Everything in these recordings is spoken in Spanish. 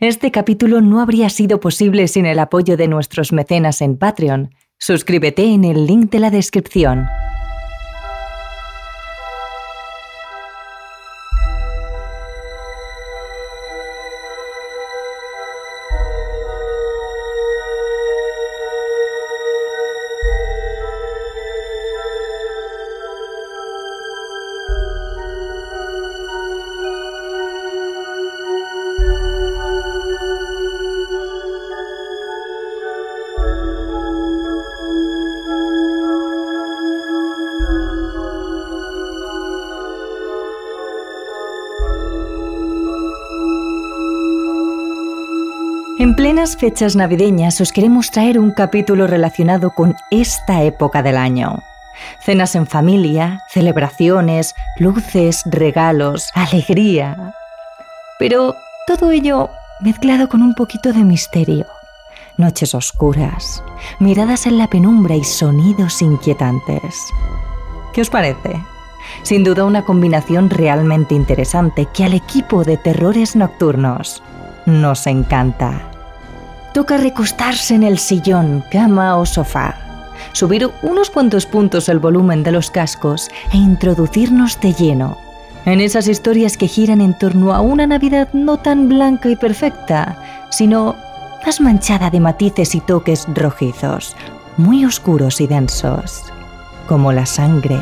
Este capítulo no habría sido posible sin el apoyo de nuestros mecenas en Patreon. Suscríbete en el link de la descripción. Plenas fechas navideñas os queremos traer un capítulo relacionado con esta época del año. Cenas en familia, celebraciones, luces, regalos, alegría. Pero todo ello mezclado con un poquito de misterio. Noches oscuras, miradas en la penumbra y sonidos inquietantes. ¿Qué os parece? Sin duda una combinación realmente interesante que al equipo de terrores nocturnos nos encanta. Toca recostarse en el sillón, cama o sofá, subir unos cuantos puntos el volumen de los cascos e introducirnos de lleno en esas historias que giran en torno a una Navidad no tan blanca y perfecta, sino más manchada de matices y toques rojizos, muy oscuros y densos, como la sangre.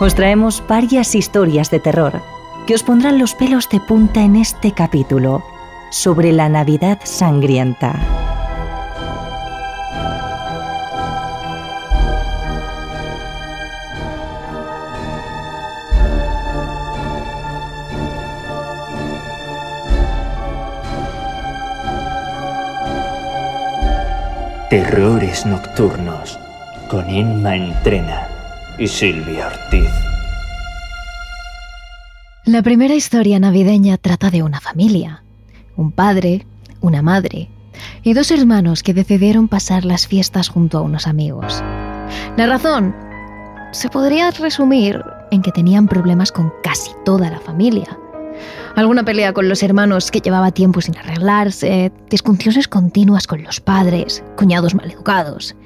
Os traemos varias historias de terror que os pondrán los pelos de punta en este capítulo sobre la Navidad sangrienta. Terrores Nocturnos con Emma Entrena y Silvia Ortiz. La primera historia navideña trata de una familia, un padre, una madre y dos hermanos que decidieron pasar las fiestas junto a unos amigos. La razón se podría resumir en que tenían problemas con casi toda la familia. Alguna pelea con los hermanos que llevaba tiempo sin arreglarse, discusiones continuas con los padres, cuñados maleducados.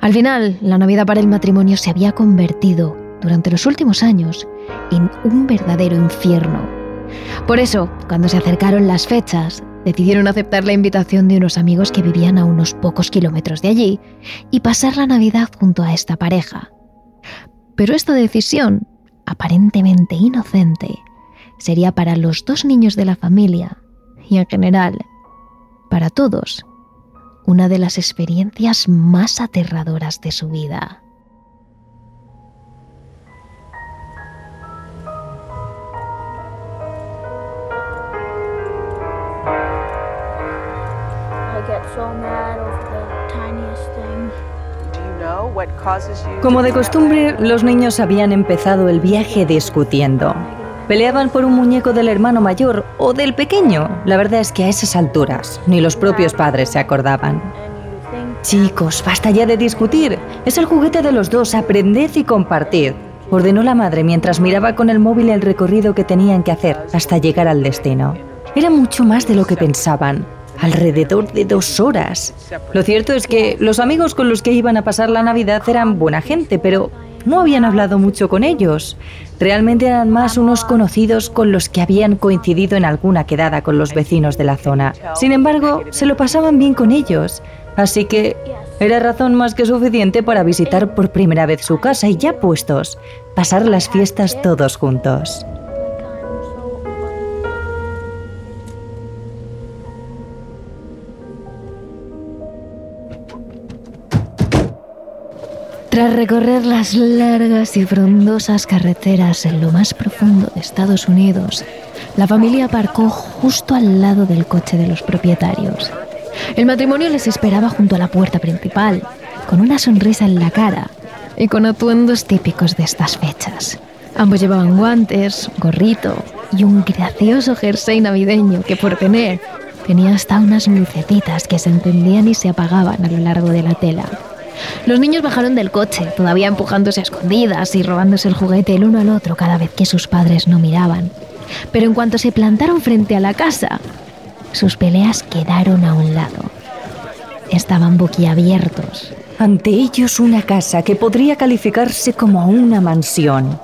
Al final, la Navidad para el matrimonio se había convertido, durante los últimos años, en un verdadero infierno. Por eso, cuando se acercaron las fechas, decidieron aceptar la invitación de unos amigos que vivían a unos pocos kilómetros de allí y pasar la Navidad junto a esta pareja. Pero esta decisión, aparentemente inocente, sería para los dos niños de la familia y en general, para todos, una de las experiencias más aterradoras de su vida. Como de costumbre, los niños habían empezado el viaje discutiendo. Peleaban por un muñeco del hermano mayor o del pequeño. La verdad es que a esas alturas ni los propios padres se acordaban. Chicos, basta ya de discutir. Es el juguete de los dos, aprended y compartid. Ordenó la madre mientras miraba con el móvil el recorrido que tenían que hacer hasta llegar al destino. Era mucho más de lo que pensaban alrededor de dos horas. Lo cierto es que los amigos con los que iban a pasar la Navidad eran buena gente, pero no habían hablado mucho con ellos. Realmente eran más unos conocidos con los que habían coincidido en alguna quedada con los vecinos de la zona. Sin embargo, se lo pasaban bien con ellos, así que era razón más que suficiente para visitar por primera vez su casa y ya puestos, pasar las fiestas todos juntos. Tras recorrer las largas y frondosas carreteras en lo más profundo de Estados Unidos, La familia aparcó justo al lado del coche de los propietarios. El matrimonio les esperaba junto a la puerta principal, con una sonrisa en la cara y con atuendos típicos de estas fechas. Ambos llevaban guantes, gorrito y un gracioso jersey navideño que por tener tenía hasta unas lucecitas que se encendían y se apagaban a lo largo de la tela. Los niños bajaron del coche, todavía empujándose a escondidas y robándose el juguete el uno al otro cada vez que sus padres no miraban. Pero en cuanto se plantaron frente a la casa, sus peleas quedaron a un lado. Estaban boquiabiertos. Ante ellos una casa que podría calificarse como una mansión.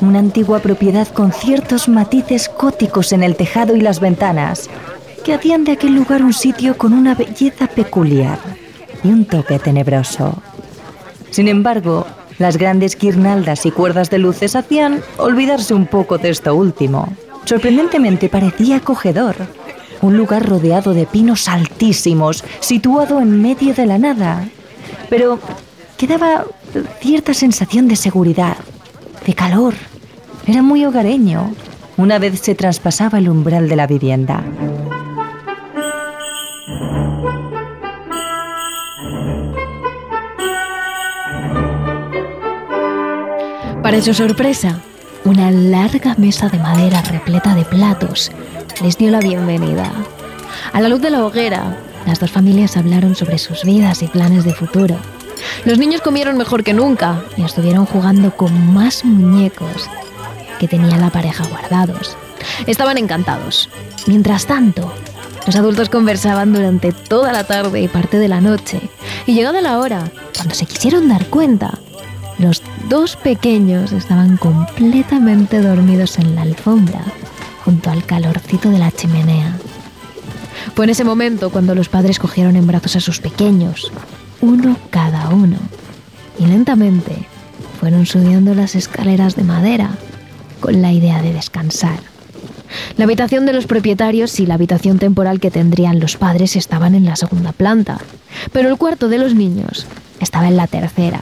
Una antigua propiedad con ciertos matices góticos en el tejado y las ventanas, que hacían de aquel lugar un sitio con una belleza peculiar y un toque tenebroso. Sin embargo, las grandes guirnaldas y cuerdas de luces hacían olvidarse un poco de esto último. Sorprendentemente parecía acogedor. Un lugar rodeado de pinos altísimos, situado en medio de la nada. Pero quedaba cierta sensación de seguridad, de calor. Era muy hogareño. Una vez se traspasaba el umbral de la vivienda. Su sorpresa, una larga mesa de madera repleta de platos les dio la bienvenida. A la luz de la hoguera, las dos familias hablaron sobre sus vidas y planes de futuro. Los niños comieron mejor que nunca y estuvieron jugando con más muñecos que tenía la pareja guardados. Estaban encantados. Mientras tanto, los adultos conversaban durante toda la tarde y parte de la noche. Y llegada la hora, cuando se quisieron dar cuenta, los dos pequeños estaban completamente dormidos en la alfombra, junto al calorcito de la chimenea. Fue en ese momento cuando los padres cogieron en brazos a sus pequeños, uno cada uno, y lentamente fueron subiendo las escaleras de madera con la idea de descansar. La habitación de los propietarios y la habitación temporal que tendrían los padres estaban en la segunda planta, pero el cuarto de los niños estaba en la tercera,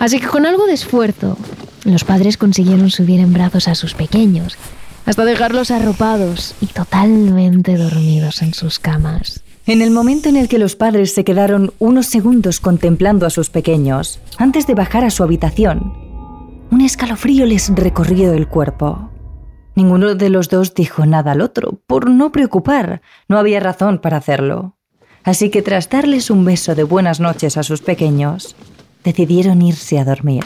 Así que con algo de esfuerzo, los padres consiguieron subir en brazos a sus pequeños, hasta dejarlos arropados y totalmente dormidos en sus camas. En el momento en el que los padres se quedaron unos segundos contemplando a sus pequeños, antes de bajar a su habitación, un escalofrío les recorrió el cuerpo. Ninguno de los dos dijo nada al otro, por no preocupar, no había razón para hacerlo. Así que tras darles un beso de buenas noches a sus pequeños, decidieron irse a dormir.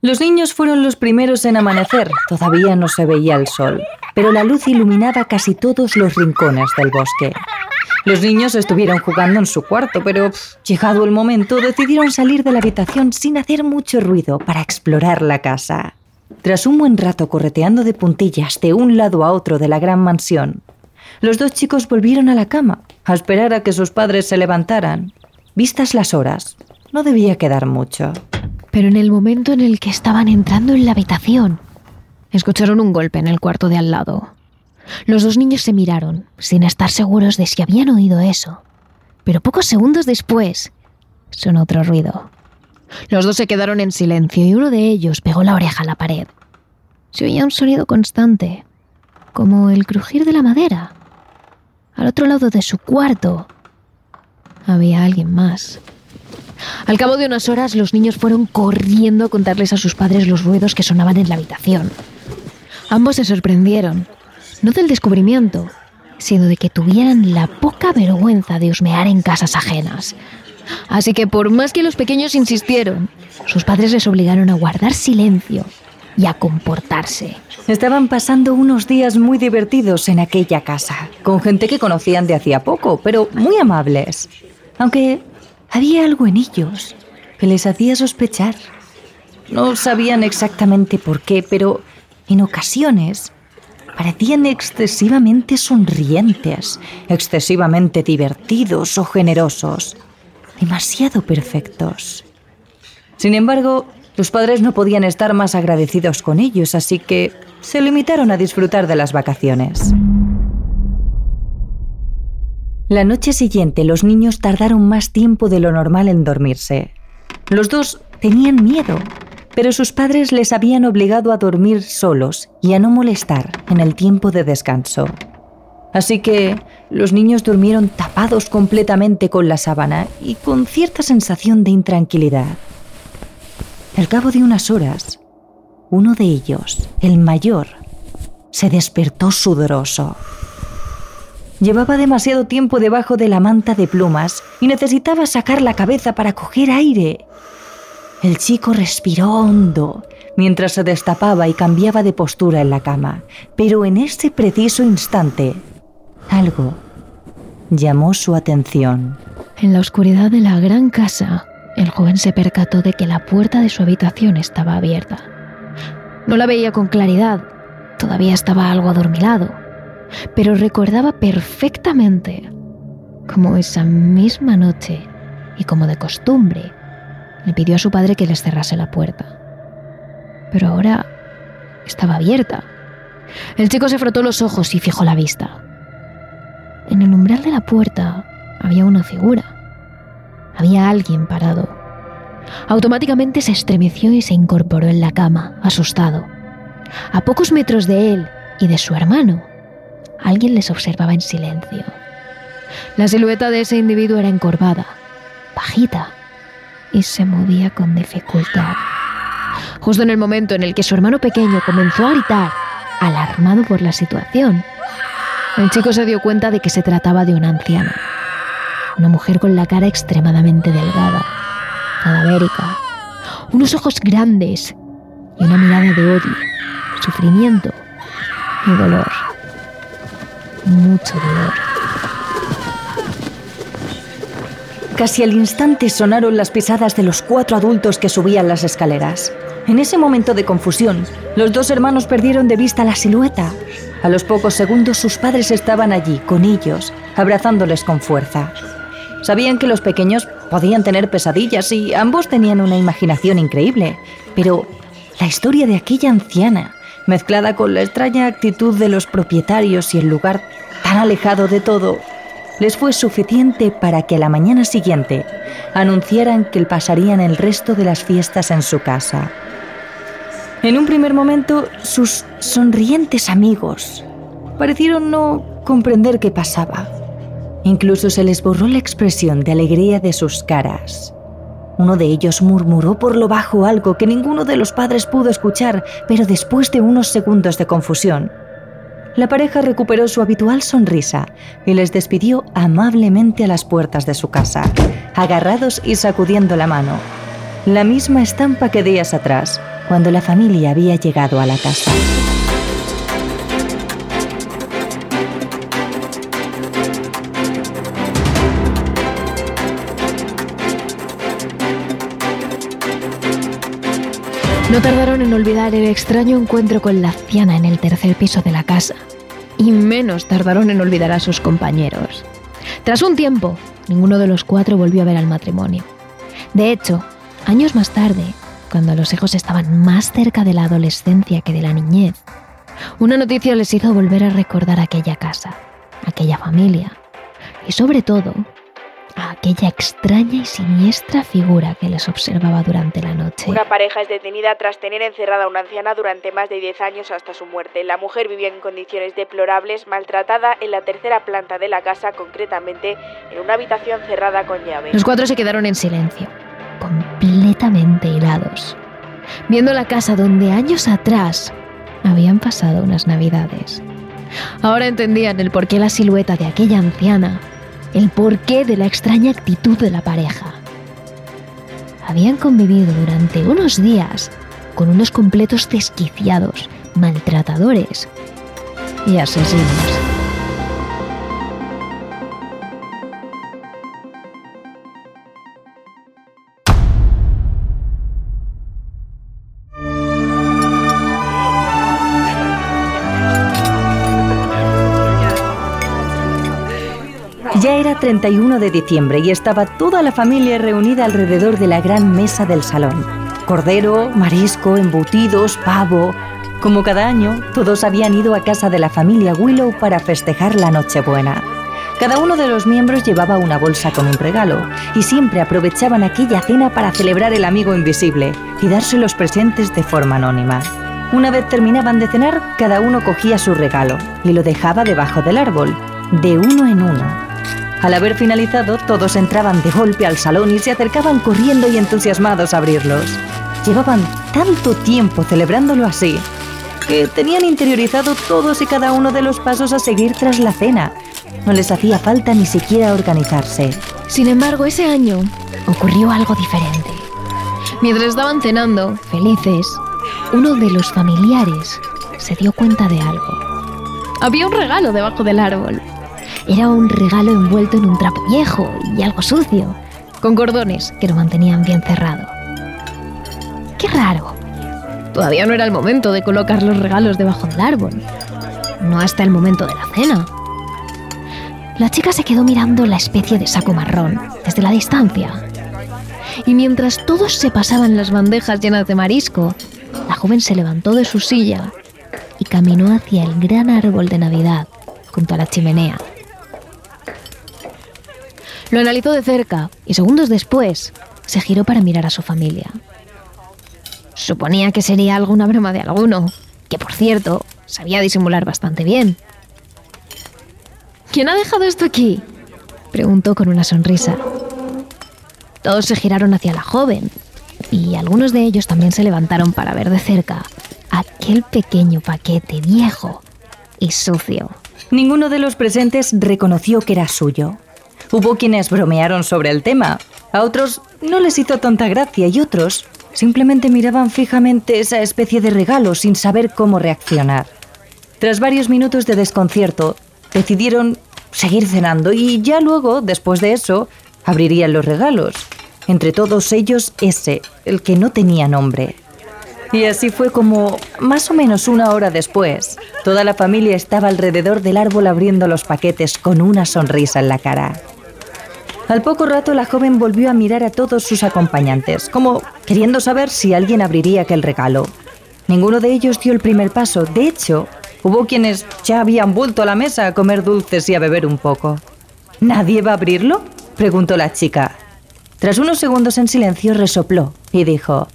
Los niños fueron los primeros en amanecer, todavía no se veía el sol, pero la luz iluminaba casi todos los rincones del bosque. Los niños estuvieron jugando en su cuarto, pero llegado el momento decidieron salir de la habitación sin hacer mucho ruido para explorar la casa. Tras un buen rato correteando de puntillas de un lado a otro de la gran mansión, los dos chicos volvieron a la cama a esperar a que sus padres se levantaran. Vistas las horas, no debía quedar mucho. Pero en el momento en el que estaban entrando en la habitación, escucharon un golpe en el cuarto de al lado. Los dos niños se miraron, sin estar seguros de si habían oído eso. Pero pocos segundos después, sonó otro ruido. Los dos se quedaron en silencio y uno de ellos pegó la oreja a la pared. Se oía un sonido constante, como el crujir de la madera. Al otro lado de su cuarto había alguien más. Al cabo de unas horas, los niños fueron corriendo a contarles a sus padres los ruidos que sonaban en la habitación. Ambos se sorprendieron, no del descubrimiento, sino de que tuvieran la poca vergüenza de husmear en casas ajenas. Así que por más que los pequeños insistieron, sus padres les obligaron a guardar silencio y a comportarse. Estaban pasando unos días muy divertidos en aquella casa, con gente que conocían de hacía poco, pero muy amables. Aunque había algo en ellos que les hacía sospechar. No sabían exactamente por qué, pero en ocasiones parecían excesivamente sonrientes, excesivamente divertidos o generosos, demasiado perfectos. Sin embargo, los padres no podían estar más agradecidos con ellos, así que se limitaron a disfrutar de las vacaciones. La noche siguiente los niños tardaron más tiempo de lo normal en dormirse. Los dos tenían miedo, pero sus padres les habían obligado a dormir solos y a no molestar en el tiempo de descanso. Así que los niños durmieron tapados completamente con la sábana y con cierta sensación de intranquilidad. Al cabo de unas horas, uno de ellos, el mayor, se despertó sudoroso. Llevaba demasiado tiempo debajo de la manta de plumas y necesitaba sacar la cabeza para coger aire. El chico respiró hondo mientras se destapaba y cambiaba de postura en la cama, pero en ese preciso instante, algo llamó su atención. En la oscuridad de la gran casa, el joven se percató de que la puerta de su habitación estaba abierta. No la veía con claridad, todavía estaba algo adormilado, pero recordaba perfectamente cómo esa misma noche, y como de costumbre, le pidió a su padre que les cerrase la puerta. Pero ahora estaba abierta. El chico se frotó los ojos y fijó la vista. En el umbral de la puerta había una figura. Había alguien parado. Automáticamente se estremeció y se incorporó en la cama, asustado. A pocos metros de él y de su hermano, alguien les observaba en silencio. La silueta de ese individuo era encorvada, bajita, y se movía con dificultad. Justo en el momento en el que su hermano pequeño comenzó a gritar, alarmado por la situación, el chico se dio cuenta de que se trataba de una anciana, una mujer con la cara extremadamente delgada, cadavérica, unos ojos grandes y una mirada de odio, sufrimiento y dolor. Mucho dolor. Casi al instante sonaron las pisadas de los cuatro adultos que subían las escaleras. En ese momento de confusión, los dos hermanos perdieron de vista la silueta. A los pocos segundos sus padres estaban allí, con ellos, abrazándoles con fuerza. Sabían que los pequeños podían tener pesadillas y ambos tenían una imaginación increíble, pero la historia de aquella anciana, mezclada con la extraña actitud de los propietarios y el lugar tan alejado de todo, les fue suficiente para que a la mañana siguiente anunciaran que pasarían el resto de las fiestas en su casa. En un primer momento, sus sonrientes amigos parecieron no comprender qué pasaba. Incluso se les borró la expresión de alegría de sus caras. Uno de ellos murmuró por lo bajo algo que ninguno de los padres pudo escuchar, pero después de unos segundos de confusión, la pareja recuperó su habitual sonrisa y les despidió amablemente a las puertas de su casa, agarrados y sacudiendo la mano. La misma estampa que días atrás, cuando la familia había llegado a la casa. No tardaron en olvidar el extraño encuentro con la anciana en el tercer piso de la casa. Y menos tardaron en olvidar a sus compañeros. Tras un tiempo, ninguno de los cuatro volvió a ver al matrimonio. De hecho, años más tarde, cuando los hijos estaban más cerca de la adolescencia que de la niñez, una noticia les hizo volver a recordar aquella casa, aquella familia y sobre todo a aquella extraña y siniestra figura que les observaba durante la noche. Una pareja es detenida tras tener encerrada a una anciana durante más de 10 años hasta su muerte. La mujer vivía en condiciones deplorables, maltratada en la tercera planta de la casa, concretamente en una habitación cerrada con llave. Los cuatro se quedaron en silencio, completamente helados, viendo la casa donde años atrás habían pasado unas navidades. Ahora entendían el porqué la silueta de aquella anciana el porqué de la extraña actitud de la pareja. Habían convivido durante unos días con unos completos desquiciados, maltratadores y asesinos. Era 31 de diciembre y estaba toda la familia reunida alrededor de la gran mesa del salón. Cordero, marisco, embutidos, pavo. Como cada año, todos habían ido a casa de la familia Willow para festejar la Nochebuena. Cada uno de los miembros llevaba una bolsa con un regalo y siempre aprovechaban aquella cena para celebrar el amigo invisible y darse los presentes de forma anónima. Una vez terminaban de cenar, cada uno cogía su regalo y lo dejaba debajo del árbol, de uno en uno. Al haber finalizado, todos entraban de golpe al salón y se acercaban corriendo y entusiasmados a abrirlos. Llevaban tanto tiempo celebrándolo así que tenían interiorizado todos y cada uno de los pasos a seguir tras la cena no les hacía falta ni siquiera organizarse. Sin embargo, ese año ocurrió algo diferente. Mientras estaban cenando, felices, uno de los familiares se dio cuenta de algo. Había un regalo debajo del árbol. Era un regalo envuelto en un trapo viejo y algo sucio, con cordones que lo mantenían bien cerrado. ¡Qué raro! Todavía no era el momento de colocar los regalos debajo del árbol. No hasta el momento de la cena. La chica se quedó mirando la especie de saco marrón desde la distancia. Y mientras todos se pasaban las bandejas llenas de marisco, la joven se levantó de su silla y caminó hacia el gran árbol de Navidad junto a la chimenea. Lo analizó de cerca y segundos después se giró para mirar a su familia. Suponía que sería alguna broma de alguno, que por cierto sabía disimular bastante bien. ¿Quién ha dejado esto aquí? preguntó con una sonrisa. Todos se giraron hacia la joven y algunos de ellos también se levantaron para ver de cerca aquel pequeño paquete viejo y sucio. Ninguno de los presentes reconoció que era suyo. Hubo quienes bromearon sobre el tema, a otros no les hizo tanta gracia y otros simplemente miraban fijamente esa especie de regalo sin saber cómo reaccionar. Tras varios minutos de desconcierto, decidieron seguir cenando y ya luego, después de eso, abrirían los regalos. Entre todos ellos ese, el que no tenía nombre. Y así fue como, más o menos una hora después, toda la familia estaba alrededor del árbol abriendo los paquetes con una sonrisa en la cara. Al poco rato la joven volvió a mirar a todos sus acompañantes, como queriendo saber si alguien abriría aquel regalo. Ninguno de ellos dio el primer paso. De hecho, Hubo quienes ya habían vuelto a la mesa a comer dulces y a beber un poco. ¿Nadie va a abrirlo? preguntó la chica. Tras unos segundos en silencio resopló y dijo,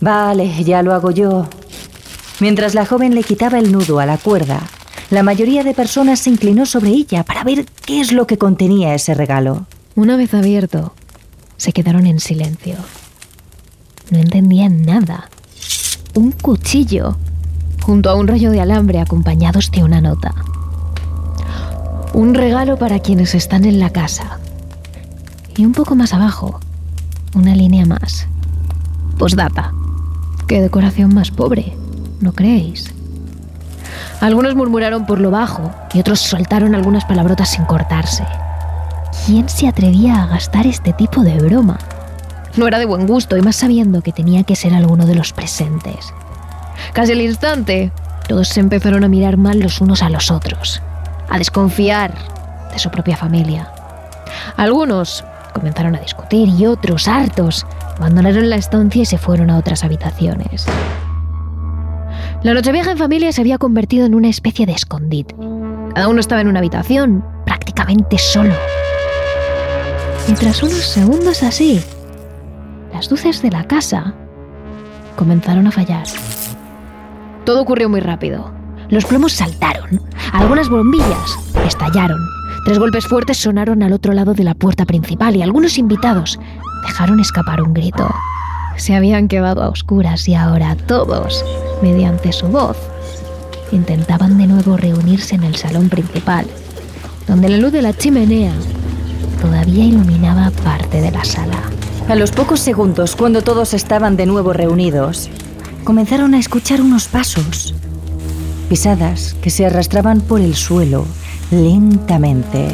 Vale, ya lo hago yo. Mientras la joven le quitaba el nudo a la cuerda, la mayoría de personas se inclinó sobre ella para ver qué es lo que contenía ese regalo. Una vez abierto, se quedaron en silencio. No entendían nada. Un cuchillo junto a un rollo de alambre acompañados de una nota. Un regalo para quienes están en la casa. Y un poco más abajo, una línea más. Postdata. Qué decoración más pobre, ¿no creéis? Algunos murmuraron por lo bajo y otros soltaron algunas palabrotas sin cortarse. ¿Quién se atrevía a gastar este tipo de broma? No era de buen gusto y más sabiendo que tenía que ser alguno de los presentes. Casi al instante, todos se empezaron a mirar mal los unos a los otros, a desconfiar de su propia familia. Algunos comenzaron a discutir y otros, hartos, abandonaron la estancia y se fueron a otras habitaciones. La Nochevieja en familia se había convertido en una especie de escondite. Cada uno estaba en una habitación, prácticamente solo. Y tras unos segundos así, las luces de la casa comenzaron a fallar. Todo ocurrió muy rápido. Los plomos saltaron. Algunas bombillas estallaron. Tres golpes fuertes sonaron al otro lado de la puerta principal y algunos invitados dejaron escapar un grito. Se habían quedado a oscuras y ahora todos, mediante su voz, intentaban de nuevo reunirse en el salón principal, donde la luz de la chimenea todavía iluminaba parte de la sala. A los pocos segundos, cuando todos estaban de nuevo reunidos, comenzaron a escuchar unos pasos, pisadas que se arrastraban por el suelo lentamente,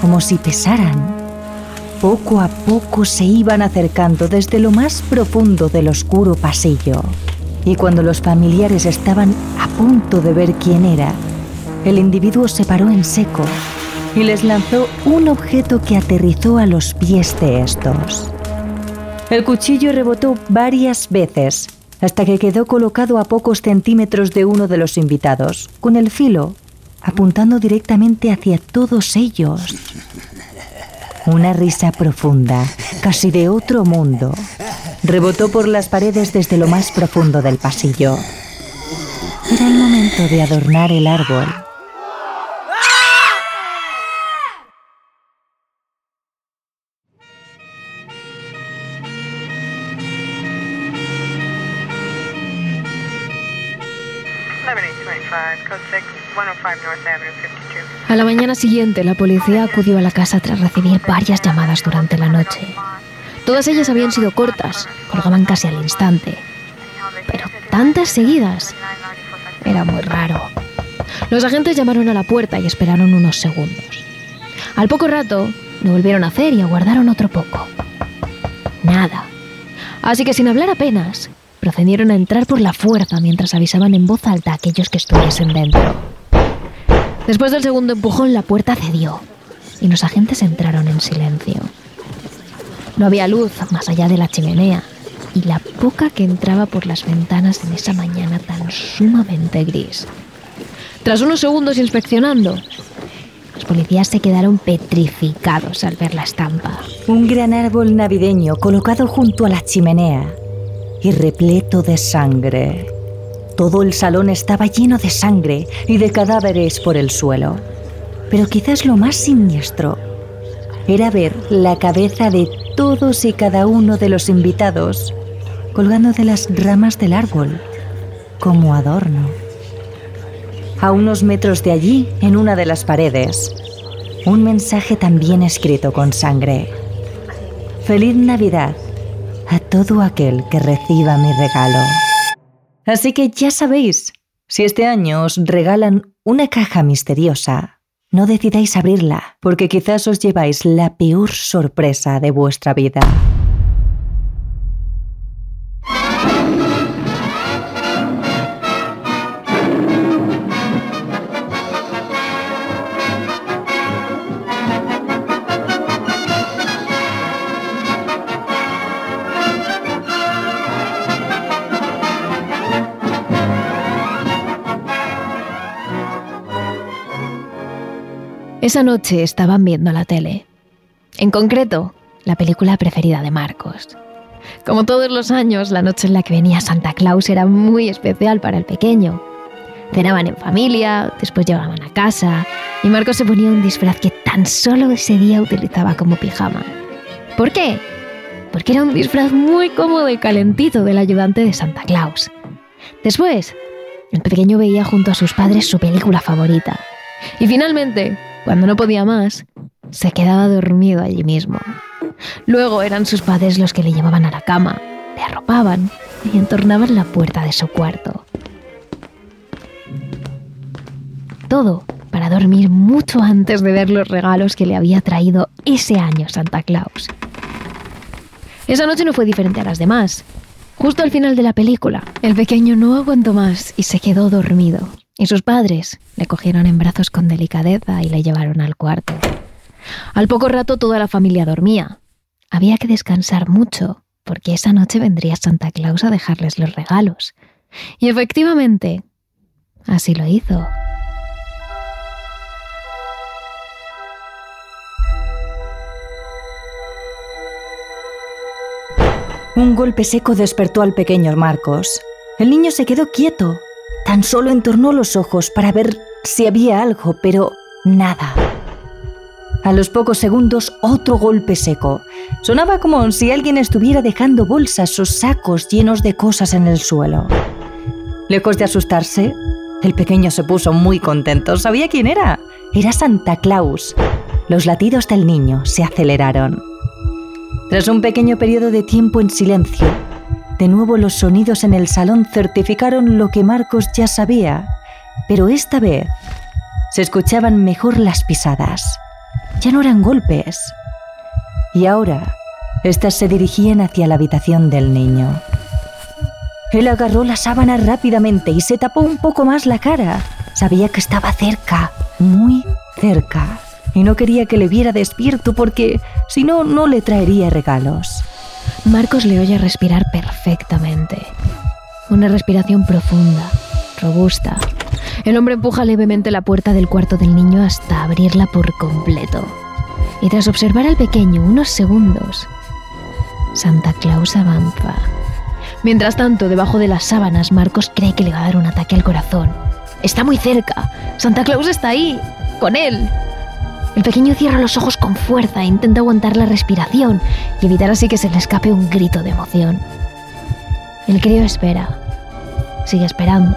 como si pesaran. Poco a poco se iban acercando desde lo más profundo del oscuro pasillo. Y cuando los familiares estaban a punto de ver quién era, el individuo se paró en seco y les lanzó un objeto que aterrizó a los pies de estos. El cuchillo rebotó varias veces, hasta que quedó colocado a pocos centímetros de uno de los invitados, con el filo apuntando directamente hacia todos ellos. Una risa profunda, casi de otro mundo, rebotó por las paredes desde lo más profundo del pasillo. Era el momento de adornar el árbol. A la mañana siguiente, la policía acudió a la casa tras recibir varias llamadas durante la noche. Todas ellas habían sido cortas, colgaban casi al instante. Pero tantas seguidas. Era muy raro. Los agentes llamaron a la puerta y esperaron unos segundos. Al poco rato, lo volvieron a hacer y aguardaron otro poco. Nada. Así que sin hablar apenas, procedieron a entrar por la fuerza mientras avisaban en voz alta a aquellos que estuviesen dentro. Después del segundo empujón, la puerta cedió y los agentes entraron en silencio. No había luz más allá de la chimenea y la poca que entraba por las ventanas en esa mañana tan sumamente gris. Tras unos segundos inspeccionando, los policías se quedaron petrificados al ver la estampa. Un gran árbol navideño colocado junto a la chimenea y repleto de sangre. Todo el salón estaba lleno de sangre y de cadáveres por el suelo. Pero quizás lo más siniestro era ver la cabeza de todos y cada uno de los invitados colgando de las ramas del árbol como adorno. A unos metros de allí, en una de las paredes, un mensaje también escrito con sangre. Feliz Navidad a todo aquel que reciba mi regalo. Así que ya sabéis, si este año os regalan una caja misteriosa, no decidáis abrirla, porque quizás os lleváis la peor sorpresa de vuestra vida. Esa noche estaban viendo la tele. En concreto, la película preferida de Marcos. Como todos los años, la noche en la que venía Santa Claus era muy especial para el pequeño. Cenaban en familia, después llegaban a casa y Marcos se ponía un disfraz que tan solo ese día utilizaba como pijama. ¿Por qué? Porque era un disfraz muy cómodo y calentito del ayudante de Santa Claus. Después, el pequeño veía junto a sus padres su película favorita. Y finalmente, cuando no podía más, se quedaba dormido allí mismo. Luego eran sus padres los que le llevaban a la cama, le arropaban y entornaban la puerta de su cuarto. Todo para dormir mucho antes de ver los regalos que le había traído ese año Santa Claus. Esa noche no fue diferente a las demás. Justo al final de la película, el pequeño no aguantó más y se quedó dormido, y sus padres le cogieron en brazos con delicadeza y le llevaron al cuarto. Al poco rato toda la familia dormía. Había que descansar mucho, porque esa noche vendría Santa Claus a dejarles los regalos. Y efectivamente, así lo hizo. Un golpe seco despertó al pequeño Marcos. El niño se quedó quieto, Tan solo entornó los ojos para ver si había algo, pero nada. A los pocos segundos, otro golpe seco. Sonaba como si alguien estuviera dejando bolsas o sacos llenos de cosas en el suelo. Lejos de asustarse, el pequeño se puso muy contento. ¿Sabía quién era? Era Santa Claus. Los latidos del niño se aceleraron. Tras un pequeño periodo de tiempo en silencio, de nuevo los sonidos en el salón certificaron lo que Marcos ya sabía, pero esta vez se escuchaban mejor las pisadas. Ya no eran golpes. Y ahora, éstas se dirigían hacia la habitación del niño. Él agarró la sábana rápidamente y se tapó un poco más la cara. Sabía que estaba cerca, muy cerca, y no quería que le viera despierto porque si no, no le traería regalos. Marcos le oye respirar perfectamente. Una respiración profunda, robusta, El hombre empuja levemente la puerta del cuarto del niño hasta abrirla por completo. Y tras observar al pequeño unos segundos, Santa Claus avanza. Mientras tanto, debajo de las sábanas, Marcos cree que le va a dar un ataque al corazón. Está muy cerca. Santa Claus está ahí, con él. El pequeño cierra los ojos con fuerza e intenta aguantar la respiración y evitar así que se le escape un grito de emoción. El crío espera. Sigue esperando.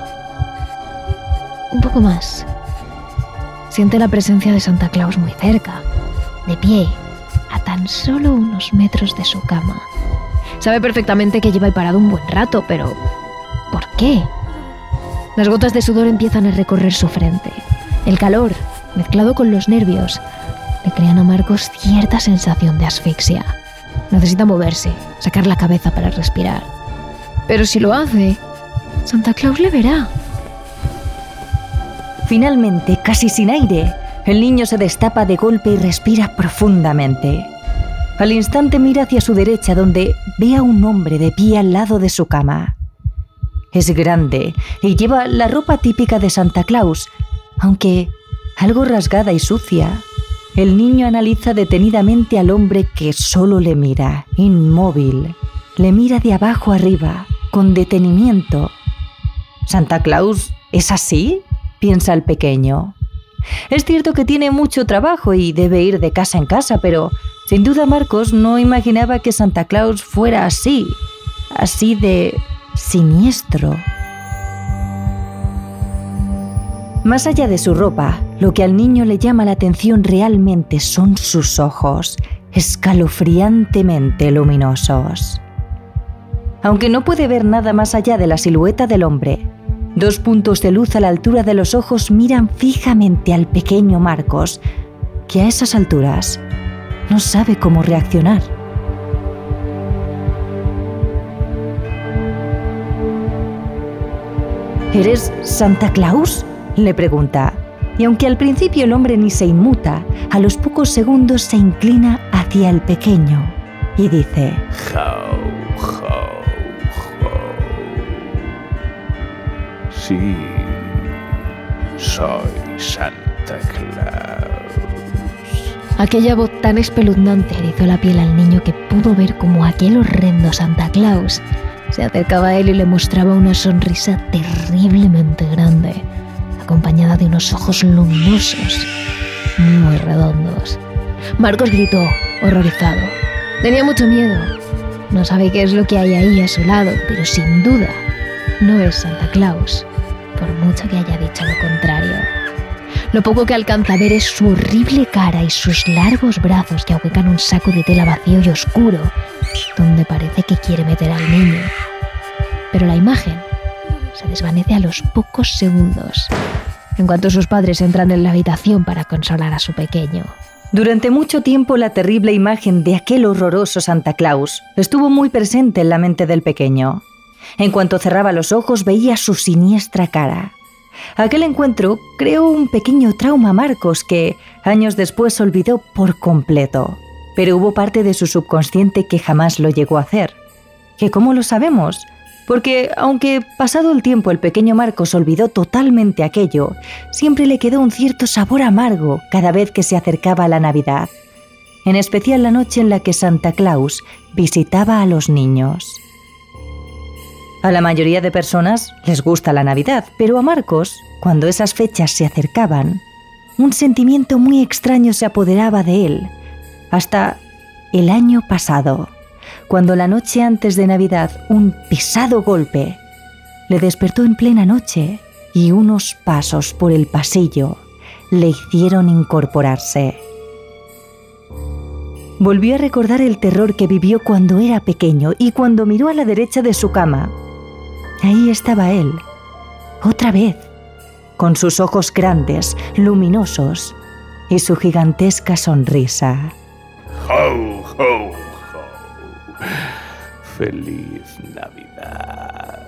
Un poco más. Siente la presencia de Santa Claus muy cerca, de pie, a tan solo unos metros de su cama. Sabe perfectamente que lleva parado un buen rato, pero ¿por qué? Las gotas de sudor empiezan a recorrer su frente. El calor, mezclado con los nervios, le crean a Marcos cierta sensación de asfixia. Necesita moverse, sacar la cabeza para respirar. Pero si lo hace, Santa Claus le verá. Finalmente, casi sin aire, el niño se destapa de golpe y respira profundamente. Al instante mira hacia su derecha donde ve a un hombre de pie al lado de su cama. Es grande y lleva la ropa típica de Santa Claus, aunque algo rasgada y sucia. El niño analiza detenidamente al hombre que solo le mira, inmóvil. Le mira de abajo arriba, con detenimiento. ¿Santa Claus es así? piensa el pequeño. Es cierto que tiene mucho trabajo y debe ir de casa en casa, pero sin duda Marcos no imaginaba que Santa Claus fuera así, así de siniestro. Más allá de su ropa, lo que al niño le llama la atención realmente son sus ojos, escalofriantemente luminosos. Aunque no puede ver nada más allá de la silueta del hombre, dos puntos de luz a la altura de los ojos miran fijamente al pequeño Marcos, que a esas alturas no sabe cómo reaccionar. ¿Eres Santa Claus? Le pregunta. Y aunque al principio el hombre ni se inmuta, a los pocos segundos se inclina hacia el pequeño y dice: Ho, ho, ho. Sí, soy Santa Claus. Aquella voz tan espeluznante erizó la piel al niño que pudo ver como aquel horrendo Santa Claus se acercaba a él y le mostraba una sonrisa terriblemente grande, acompañada de unos ojos luminosos, muy redondos. Marcos gritó, horrorizado. Tenía mucho miedo. No sabe qué es lo que hay ahí a su lado, pero sin duda no es Santa Claus, por mucho que haya dicho lo contrario. Lo poco que alcanza a ver es su horrible cara y sus largos brazos que ahuecan un saco de tela vacío y oscuro, donde parece que quiere meter al niño. Pero la imagen se desvanece a los pocos segundos, en cuanto sus padres entran en la habitación para consolar a su pequeño. Durante mucho tiempo la terrible imagen de aquel horroroso Santa Claus estuvo muy presente en la mente del pequeño. En cuanto cerraba los ojos veía su siniestra cara. Aquel encuentro creó un pequeño trauma a Marcos que años después olvidó por completo. Pero hubo parte de su subconsciente que jamás lo llegó a hacer. ¿Que cómo lo sabemos? Porque aunque pasado el tiempo el pequeño Marcos olvidó totalmente aquello, siempre le quedó un cierto sabor amargo cada vez que se acercaba la Navidad. En especial la noche en la que Santa Claus visitaba a los niños. A la mayoría de personas les gusta la Navidad, pero a Marcos, cuando esas fechas se acercaban, un sentimiento muy extraño se apoderaba de él, hasta el año pasado, cuando la noche antes de Navidad un pesado golpe le despertó en plena noche y unos pasos por el pasillo le hicieron incorporarse. Volvió a recordar el terror que vivió cuando era pequeño y cuando miró a la derecha de su cama. Ahí estaba él, otra vez, con sus ojos grandes, luminosos y su gigantesca sonrisa. Ho, ho. Feliz Navidad.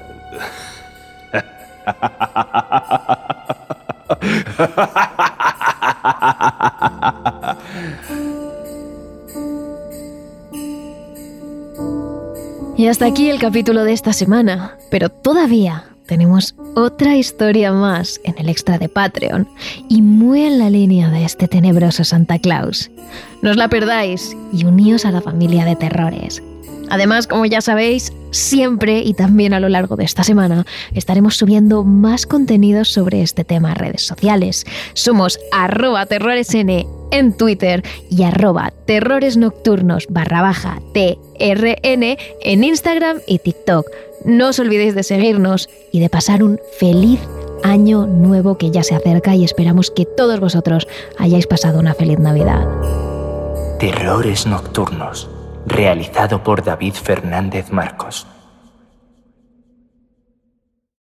Y hasta aquí el capítulo de esta semana, pero todavía tenemos otra historia más en el extra de Patreon y muy en la línea de este tenebroso Santa Claus. No os la perdáis y uníos a la familia de terrores. Además, como ya sabéis, siempre y también a lo largo de esta semana estaremos subiendo más contenidos sobre este tema a redes sociales. Somos arroba terroresn en Twitter y arroba terroresnocturnos barra baja TRN en Instagram y TikTok. No os olvidéis de seguirnos y de pasar un feliz año nuevo que ya se acerca y esperamos que todos vosotros hayáis pasado una feliz Navidad. Terrores Nocturnos, realizado por David Fernández Marcos.